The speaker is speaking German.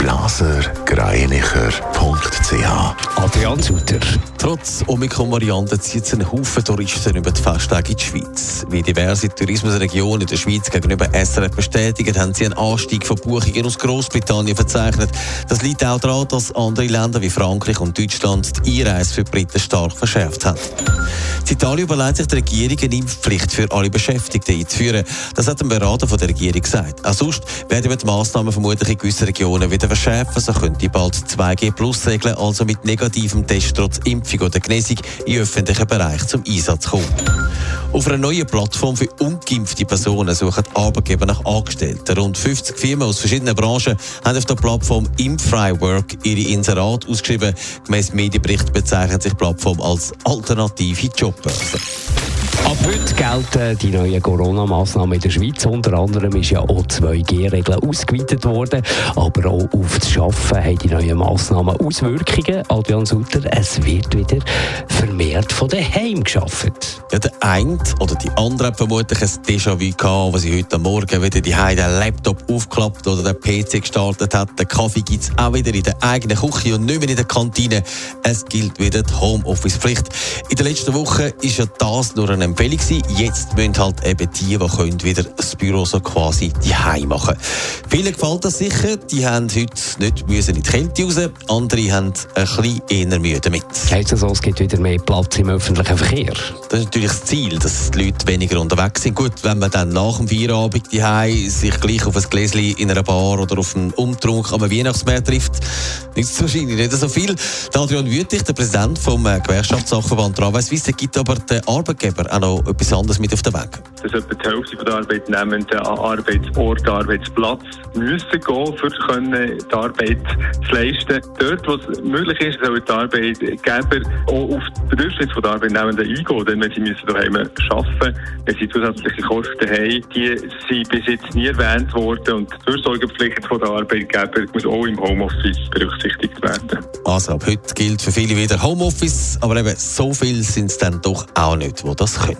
blasergreinicher.ch Adrian Sutter. Trotz Omikron-Variante zieht es einen Haufen Touristen über die Festtage in die Schweiz. Wie diverse Tourismusregionen in der Schweiz gegenüber SRF bestätigen, haben sie einen Anstieg von Buchungen aus Großbritannien verzeichnet. Das liegt auch daran, dass andere Länder wie Frankreich und Deutschland die Einreise für Briten stark verschärft haben. In Italien überlegt sich die Regierung eine Impfpflicht für alle Beschäftigten einzuführen. Das hat ein Berater von der Regierung gesagt. Auch sonst werden die Massnahmen vermutlich in gewissen Regionen wieder verschärfen. So könnte bald 2G-Plus-Regeln, also mit negativem Test trotz Impfung oder Genesung, im öffentlichen Bereich zum Einsatz kommen. Auf einer neuen Plattform für ungeimpfte Personen suchen Arbeitgeber nach Angestellten. Rund 50 Firmen aus verschiedenen Branchen haben auf der Plattform Impfrei Work ihre Inserat ausgeschrieben. Gemäss Medienbericht bezeichnet sich die Plattform als alternative Jobbörse. Ab heute gelten die neuen Corona-Massnahmen in der Schweiz. Unter anderem ist ja auch 2G-Regel ausgeweitet worden. Aber auch auf das Arbeiten haben die neuen Massnahmen Auswirkungen. Adrian Sutter, es wird wieder vermehrt von daheim geschafft. Ja, der eine oder die andere hat vermutlich ein Déjà-vu gehabt, was sie heute Morgen wieder die den Laptop aufgeklappt oder den PC gestartet hat. Den Kaffee gibt es auch wieder in der eigenen Küche und nicht mehr in der Kantine. Es gilt wieder die Homeoffice-Pflicht. In der letzten Woche ist ja das nur eine Empfehlung gewesen. Jetzt müssen halt eben die, die können, wieder das Büro so quasi die machen. Vielen gefällt das sicher. Die haben heute nicht müssen in die Kälte raus. Andere haben ein bisschen eher Mühe damit. Heißt das so, es gibt wieder mehr Platz im öffentlichen Verkehr? Das ist natürlich das Ziel, dass die Leute weniger unterwegs sind. Gut, wenn man dann nach dem Feierabend die sich gleich auf ein Gläschen in einer Bar oder auf einen Umtrunk am Weihnachtsmarkt trifft, ist es wahrscheinlich nicht so viel. Der Adrian Wüttig, der Präsident vom äh, Gewerkschaftssacheverband Travais gibt aber den Arbeitgeber auch noch etwas anderes mit auf den Weg. Dass etwa die Hälfte der Arbeitnehmenden an Arbeitsort, Arbeitsplatz müssen gehen, für können die Arbeit zu leisten. Dort, wo es möglich ist, sollen die Arbeitgeber auch auf die Bedürfnisse der Arbeitnehmenden eingehen. Denn wenn sie müssen daheim arbeiten wenn sie zusätzliche Kosten haben, die sind bis jetzt nie erwähnt worden. Und die Fürsorgepflicht der Arbeitgeber muss auch im Homeoffice berücksichtigt werden. Also ab heute gilt für viele wieder Homeoffice, aber eben so viel sind es dann doch auch nicht, wo das können.